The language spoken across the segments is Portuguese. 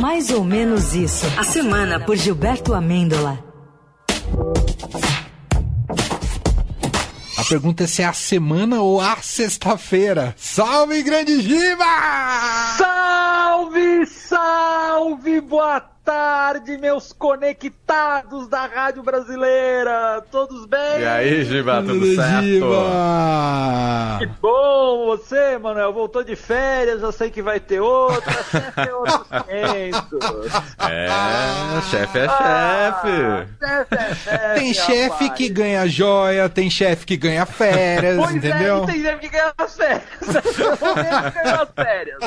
Mais ou menos isso. A semana por Gilberto Amêndola. A pergunta é se é a semana ou a sexta-feira. Salve, grande Giba! Salve, salve, boa tarde, meus conectados da Rádio Brasileira! Todos bem? E aí, Giba, tudo certo? Giba! Que bom! Você, Manuel, voltou de férias, já sei que vai ter outra, chefe é outros 500. É, chefe é Ah, chefe. chefe é chefe, Tem chefe rapaz. que ganha joia, tem chefe que ganha férias, Pois entendeu? é, e tem gente que ganha as férias. Ganha férias.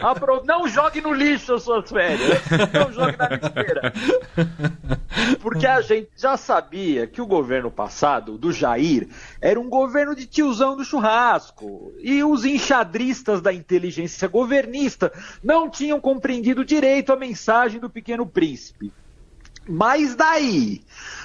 Apro- Não jogue no lixo as suas férias. Não jogue Porque a gente já sabia que o governo passado, do Jair, era um governo de tiozão do churrasco. E os enxadristas da inteligência governista não tinham compreendido direito a mensagem do Pequeno Príncipe. Mas daí,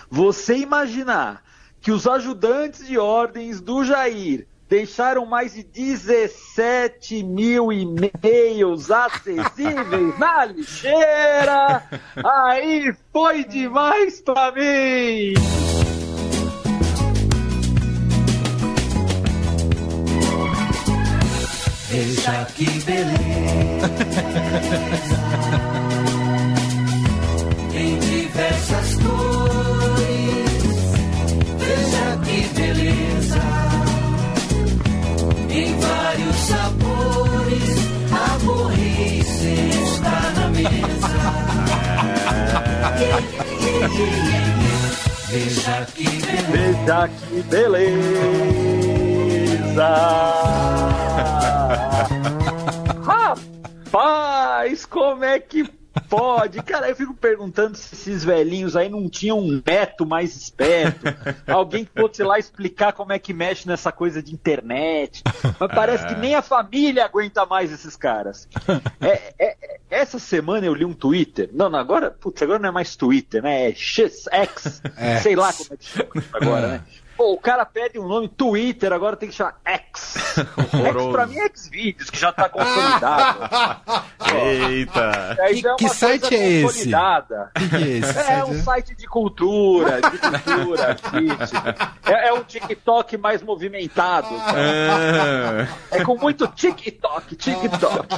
você imaginar que os ajudantes de ordens do Jair deixaram mais de 17 mil e-mails acessíveis na lixeira, aí foi demais pra mim! Veja que beleza Veja que beleza Veja que beleza! Rapaz, como é que pode? Cara, eu fico perguntando se esses velhinhos aí não tinham um neto mais esperto. Alguém que fosse lá explicar como é que mexe nessa coisa de internet. Mas parece que nem a família aguenta mais esses caras. É, é- é- essa semana eu li um Twitter. Não, não, agora, putz, agora não é mais Twitter, né? É X, X, É. sei lá como é que chama agora, né? Pô, o cara pede um nome Twitter, agora tem que chamar X. X pra mim é Xvideos, que já tá consolidado. Eita. Que- é uma que coisa site é esse? que, que é esse? É um site de cultura, de cultura, fit. É, é um TikTok mais movimentado. cara. Ah, É com muito TikTok, TikTok.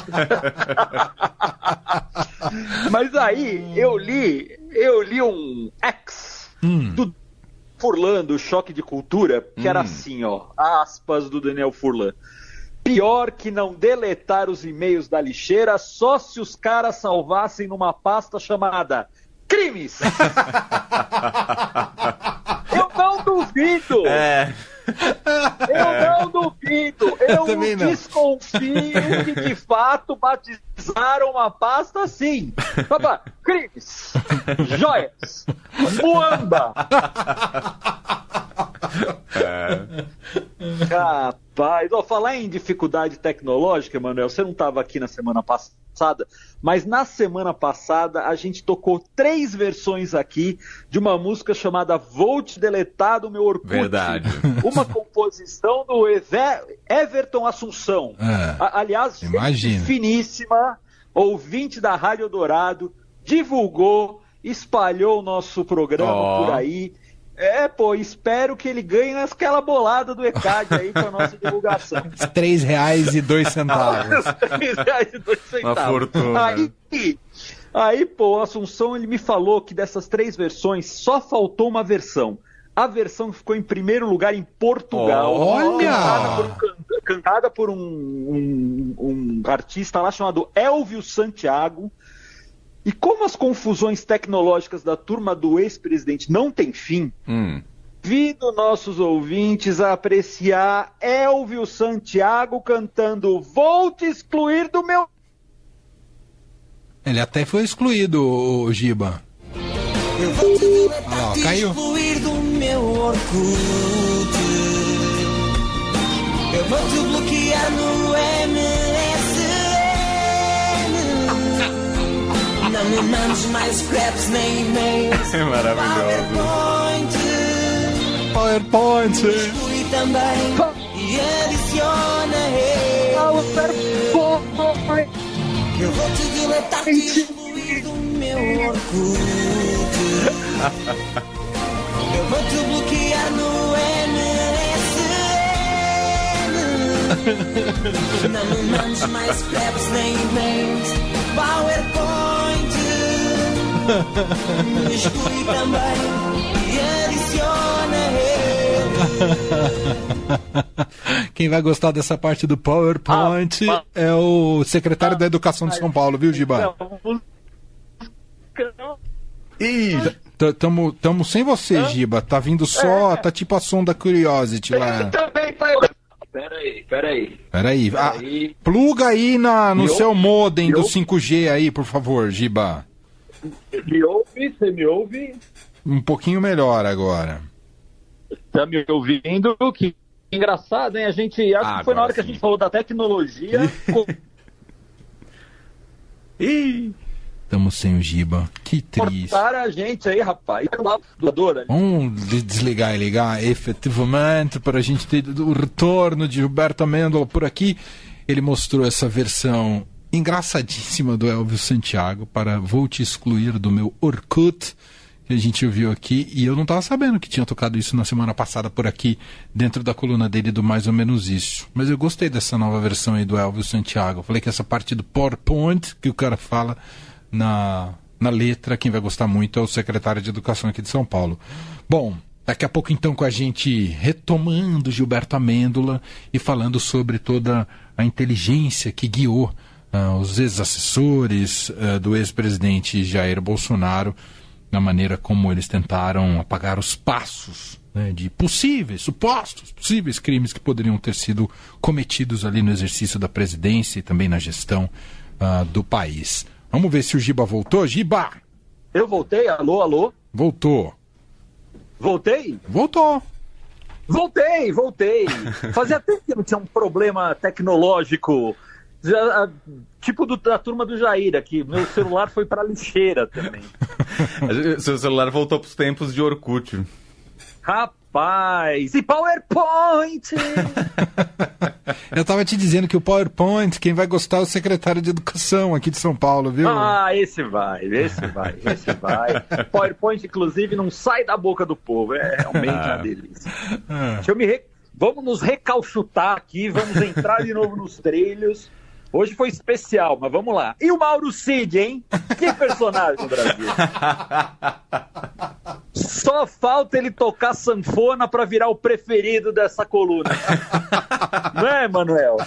Mas aí eu li, eu li um X do Furlan, do Choque de Cultura, que era assim, ó, aspas do Daniel Furlan. Pior que não deletar os e-mails da lixeira só se os caras salvassem numa pasta chamada Crimes. Eu não duvido. É. Eu não duvido, eu também não. desconfio que de fato batizaram uma pasta assim. Papá, crimes, joias, muamba. Rapaz, ó, falar em dificuldade tecnológica, Manuel, você não estava aqui na semana passada, mas na semana passada a gente tocou três versões aqui de uma música chamada Vou Te Deletar do Meu Orkut. Verdade. Uma composição do Eve- Everton Assunção. É. A- aliás, finíssima, ouvinte da Rádio Dourado, divulgou, espalhou o nosso programa Ó. por aí. É, pô, espero que ele ganhe naquela bolada do ECAD aí pra nossa divulgação. Três reais e dois centavos. Três reais e dois centavos. Uma fortuna. Aí, aí, pô, o Assunção ele me falou que dessas três versões só faltou uma versão. A versão que ficou em primeiro lugar em Portugal. Olha! Cantada por um, can- cantada por um, um- um artista lá chamado Elvio Santiago. E como as confusões tecnológicas da turma do ex-presidente não têm fim, Hum. Convido nossos ouvintes a apreciar Elvio Santiago cantando Vou te excluir do meu. Ele até foi excluído, o Giba. Eu vou te deletar, Olha lá, te caiu. excluir do meu Orkut. Eu vou te bloquear no MSN. É maravilhoso. PowerPoint. PowerPoint. Também e adiciona ele. Eu vou te deletar, te excluir Orkut. Eu vou te bloquear no Não mais nem e-mails. PowerPoint. Misture também e adiciona ele. Quem vai gostar dessa parte do PowerPoint Ah, é o secretário da Educação de São Paulo, viu, Giba? Ih, T- Tamo, tamo sem você, Giba. Tá vindo só, tá tipo a sonda Curiosity lá. Também tá. Pera aí, pera aí. Peraí. Ah, Peraí. pluga aí na, no Me seu ouve? modem Me do ouve? 5G aí, por favor, Giba. Me ouve? Você me ouve? Um pouquinho melhor agora. Tá me ouvindo? Que engraçado, hein? A gente. Acho Ah, que foi na hora que a sim. gente falou da tecnologia. ih. Tamo sem o Giba. Que triste. Cortaram a gente aí, rapaz. Doadora. Vamos de- desligar e ligar efetivamente para a gente ter o retorno de Gilberto Amêndola por aqui. Ele mostrou essa versão engraçadíssima do Elvis Santiago para Vou Te Excluir do meu Orkut, que a gente ouviu aqui. E eu não estava sabendo que tinha tocado isso na semana passada por aqui, dentro da coluna dele do Mais ou Menos Isso. Mas eu gostei dessa nova versão aí do Elvis Santiago. Eu falei que essa parte do PowerPoint que o cara fala na, na letra, quem vai gostar muito é o secretário de Educação aqui de São Paulo. Bom, daqui a pouco então com a gente retomando Gilberto Amêndola e falando sobre toda a inteligência que guiou ah, os ex-assessores ah, do ex-presidente Jair Bolsonaro na maneira como eles tentaram apagar os passos né, de possíveis, supostos, possíveis crimes que poderiam ter sido cometidos ali no exercício da presidência e também na gestão ah, do país. Vamos ver se o Giba voltou. Giba! Eu voltei? Alô, alô? Voltou. Voltei? Voltou. Voltei, voltei. Fazia tempo que não tinha um problema tecnológico. Já, tipo do- da turma do Jair aqui. Meu celular foi pra lixeira também. Seu celular voltou pros tempos de Orkut. Rapaz, e PowerPoint! Eu tava te dizendo que o PowerPoint, quem vai gostar é o secretário de Educação aqui de São Paulo, viu? Ah, esse vai, esse vai, esse vai. PowerPoint, inclusive, não sai da boca do povo. É realmente uma delícia. Deixa eu me re- Vamos nos recalchutar aqui, vamos entrar de novo nos trilhos. Hoje foi especial, mas vamos lá. E o Mauro Cid, hein? Que personagem no Brasil. Só falta ele tocar sanfona pra virar o preferido dessa coluna. Não é, Manuel?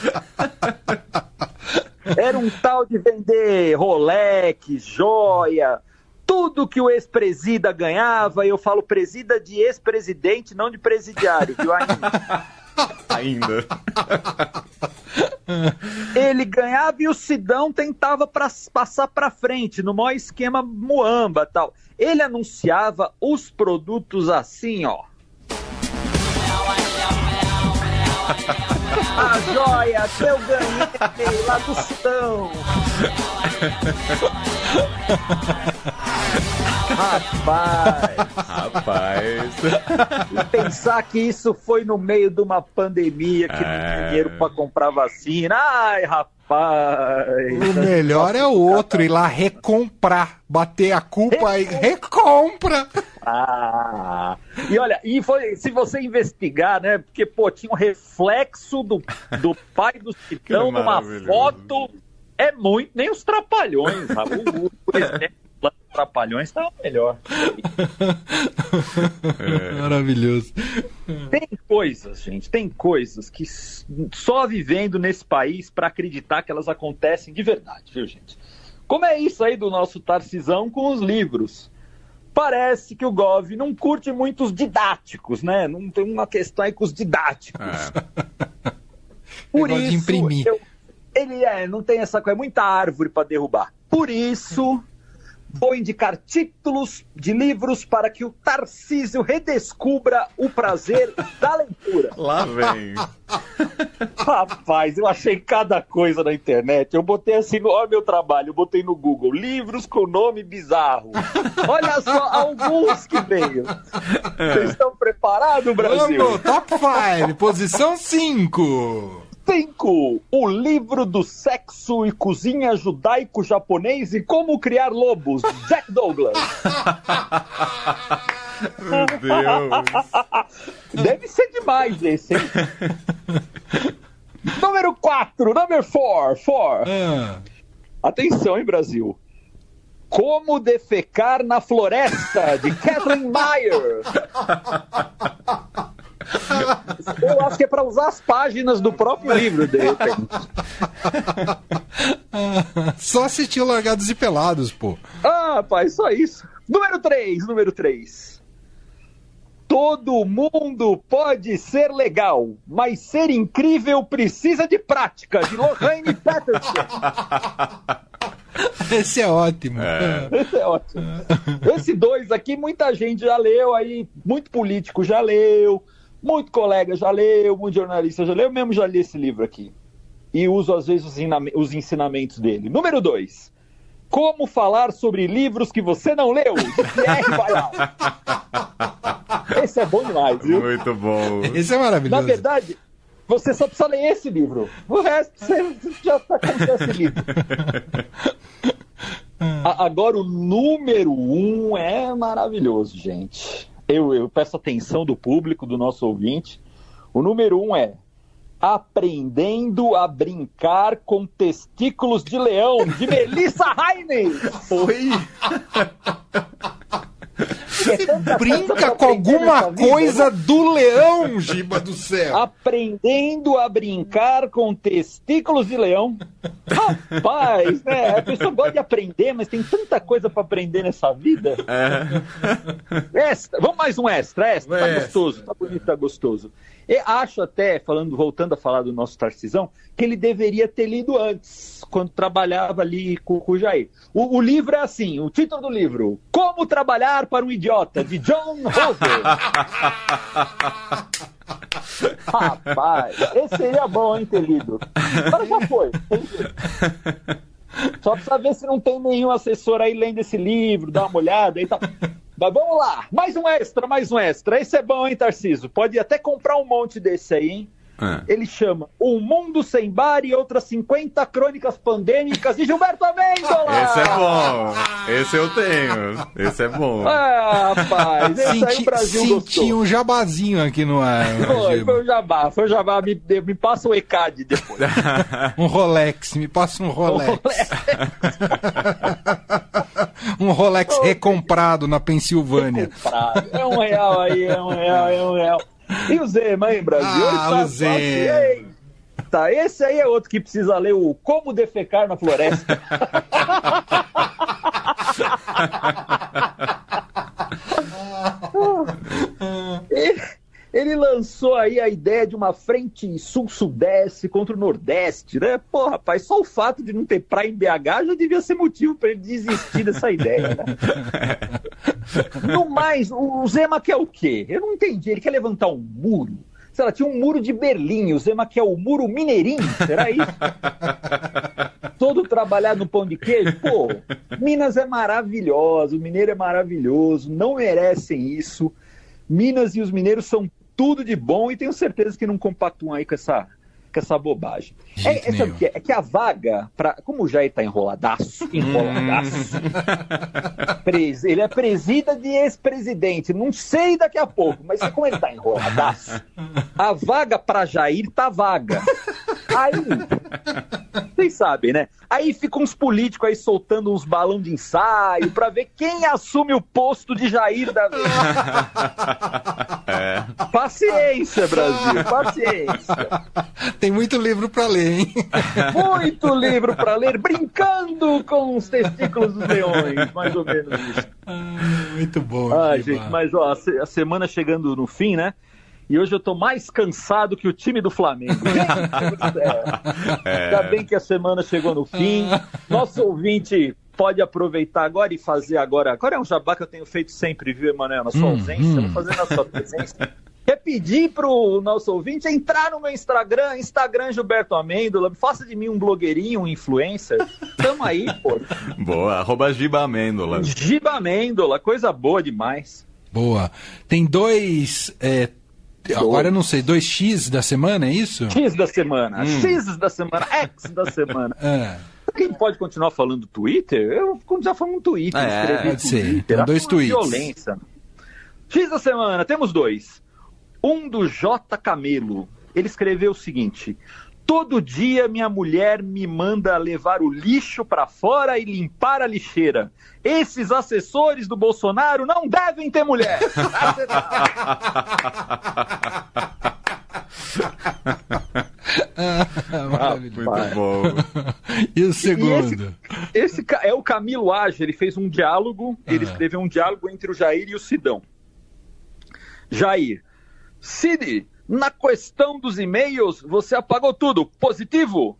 Era um tal de vender Rolex, joia, tudo que o ex-presida ganhava. E eu falo presida de ex-presidente, não de presidiário, viu? Ainda. Ainda. Ele ganhava e o Sidão tentava pra, passar para frente, no maior esquema muamba tal. Ele anunciava os produtos assim, ó. A joia que eu ganhei lá do Sidão. Rapaz, Rapaz. e pensar que isso foi no meio de uma pandemia que não É. tinha dinheiro pra comprar vacina. Ai, rapaz. O melhor é o outro, ir lá recomprar, bater a culpa e recompra. Ah, e olha, e foi, se você investigar, né? Porque, pô, tinha um reflexo do, do pai do Citão Que numa foto. É muito, nem os trapalhões, sabe? O, o, por exemplo, lá dos trapalhões tava melhor. Maravilhoso. Tem coisas, gente, tem coisas que só vivendo nesse país pra acreditar que elas acontecem de verdade, viu, gente? Como é isso aí do nosso Tarcisão com os livros? Parece que o Gov não curte muito os didáticos, né? Não tem uma questão aí com os didáticos. É. Por isso, imprimir. eu- ele é, não tem essa coisa, é muita árvore para derrubar. Por isso, vou indicar títulos de livros para que o Tarcísio redescubra o prazer da leitura. Lá vem. Rapaz, eu achei cada coisa na internet. Eu botei assim, no- olha meu trabalho, eu botei no Google, livros com nome bizarro. Olha só alguns que veio. Vocês estão preparados, Brasil? Vamos, top 5, posição 5. 5. O livro do sexo e cozinha judaico-japonês e como criar lobos. Jack Douglas. Meu Deus. Deve ser demais esse, hein? Número 4. Número 4. 4. Ah, Atenção, hein, Brasil. Como defecar na floresta, de Kathleen Meyer. Eu acho que é para usar as páginas do próprio livro, de repente. só assistiu Largados e Pelados, pô. Ah, rapaz, só isso. Número 3, número 3. Todo mundo pode ser legal, mas ser incrível precisa de prática, de Lorraine Patterson. Esse é ótimo. Esse é ótimo. Esse dois aqui, muita gente já leu, aí, muito político já leu, muito colega já leu, muito jornalista já leu, eu mesmo já li esse livro aqui. E uso, às vezes, os, ensinam- os ensinamentos dele. Número dois. Como falar sobre livros que você não leu, Pierre. Esse é bom demais, viu? Muito bom. Esse é Na maravilhoso. verdade, você só precisa ler esse livro. O resto você já está com esse livro. A- Agora, o número um é maravilhoso, gente. Eu, eu peço atenção do público, do nosso ouvinte. O número um é Aprendendo a Brincar com Testículos de Leão, de Melissa Heine. Oi. Brinca com alguma coisa do leão, Giba do céu. Aprendendo a brincar com testículos de leão. Rapaz, né? A pessoa gosta de aprender, mas tem tanta coisa pra aprender nessa vida. Extra. Vamos mais um extra, extra. Tá gostoso, tá bonito, tá gostoso. E acho até, falando, voltando a falar do nosso Tarcisão, que ele deveria ter lido antes, quando trabalhava ali com, com o Jair. O, o livro é assim, o título do livro, Como Trabalhar para um Idiota, de John Roser. Rapaz, esse seria bom, hein, ter lido. Agora já foi. Só precisa ver se não tem nenhum assessor aí lendo esse livro, dá uma olhada e tal. Mas vamos lá, mais um extra, mais um extra. Esse é bom, hein, Tarciso? Pode até comprar um monte desse aí, hein? Ah. Ele chama O Mundo Sem Bar e outras 50 crônicas pandêmicas de Gilberto Amêndola! Esse é bom. Esse eu tenho. Esse é bom. Ah, rapaz, esse aí Senti, o Brasil senti gostou. um jabazinho aqui no ar. Foi, Giba. foi o Jabá, foi o Jabá, me, me passa o ECAD depois. Um Rolex, me passa um Rolex. um Rolex recomprado na Pensilvânia. Comprado. É um real aí, é um real, é um real. E o Zema, hein, Brasil? Ah, tá o Zema. Eita, esse aí é outro que precisa ler o Como Defecar na Floresta. ele, ele lançou aí a ideia de uma frente sul-sudeste contra o nordeste, né? Pô, rapaz, só o fato de não ter praia em BH já devia ser motivo para ele desistir dessa ideia, né? No mais, o Zema quer o quê? Eu não entendi. Ele quer levantar um muro. Sei lá, tinha um muro de Berlim. O Zema quer o muro mineirinho. Será isso? Todo trabalhado no pão de queijo. Pô, Minas é maravilhoso. O mineiro é maravilhoso. Não merecem isso. Minas e os mineiros são tudo de bom e tenho certeza que não compactuam aí com essa, com essa bobagem. É, é, sabe que é? É que a vaga, pra, como o Jair tá enroladaço, enroladaço, pres- ele é presida de ex-presidente, não sei daqui a pouco, mas como ele tá enroladaço, a vaga pra Jair tá vaga. Aí, vocês sabem, né? Aí ficam uns políticos aí soltando uns balão de ensaio pra ver quem assume o posto de Jair da vez. Paciência, Brasil, paciência. Tem muito livro pra ler, hein? Muito livro pra ler, brincando com os testículos dos leões, mais ou menos isso. muito bom. Ai, Giba. gente, mas ó, a semana chegando no fim, né? E hoje eu tô mais cansado que o time do Flamengo. Do céu. Ainda bem que a semana chegou no fim. Nosso ouvinte pode aproveitar agora e fazer agora. Agora é um jabá que eu tenho feito sempre, viu, Emanuel? Na sua ausência, eu vou fazer na sua presença. Quer pedir pro nosso ouvinte entrar no meu Instagram, Instagram Gilberto Amêndola, faça de mim um blogueirinho, um influencer. Tamo aí, pô. Boa. Arroba Giba Amêndola. Giba Amêndola, coisa boa demais. Boa. Tem dois é, Agora eu não sei, 2x da semana, é isso? X da semana, X da semana, X da semana. É. Quem pode continuar falando Twitter? Eu continuar falando Twitter, É, pode ser. Twitter. Então, dois uma tweets. Violência. X da semana, temos dois. Um do J Camelo. Ele escreveu o seguinte: Todo dia minha mulher me manda levar o lixo para fora e limpar a lixeira. Esses assessores do Bolsonaro não devem ter mulher. Maravilhoso. Muito bom. E o segundo? Esse ca- é o Camilo Age, ele fez um diálogo, ele Ah. escreveu um diálogo entre o Jair e o Sidão. Jair, Cid, na questão dos e-mails, você apagou tudo, positivo?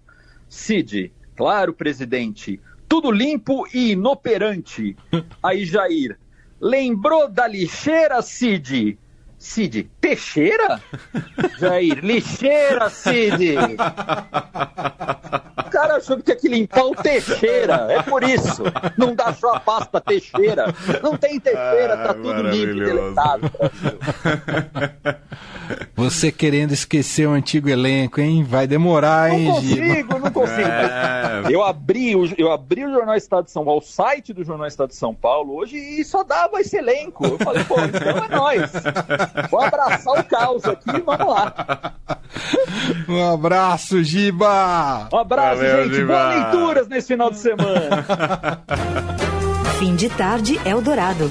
Cid, claro, presidente, tudo limpo e inoperante. Aí Jair, lembrou da lixeira, Cid? Cid, Teixeira? Jair, lixeira, Cid! O cara achou que tinha que limpar o Teixeira. É por isso. Não dá só a pasta Teixeira. Não tem Teixeira, tá Ah, tudo limpo e deletado. Você querendo esquecer o antigo elenco, hein? Vai demorar, Não hein, Giba? consigo, não consigo. É. Eu abri, o, eu abri o Jornal Estado de São Paulo, o site do Jornal Estado de São Paulo hoje e só dava esse elenco. Eu falei, pô, então é nóis. Vou abraçar o caos aqui e vamos lá. Um abraço, Giba! Um abraço, Valeu, gente. Giba. Boas leituras nesse final de semana. Fim de tarde Eldorado.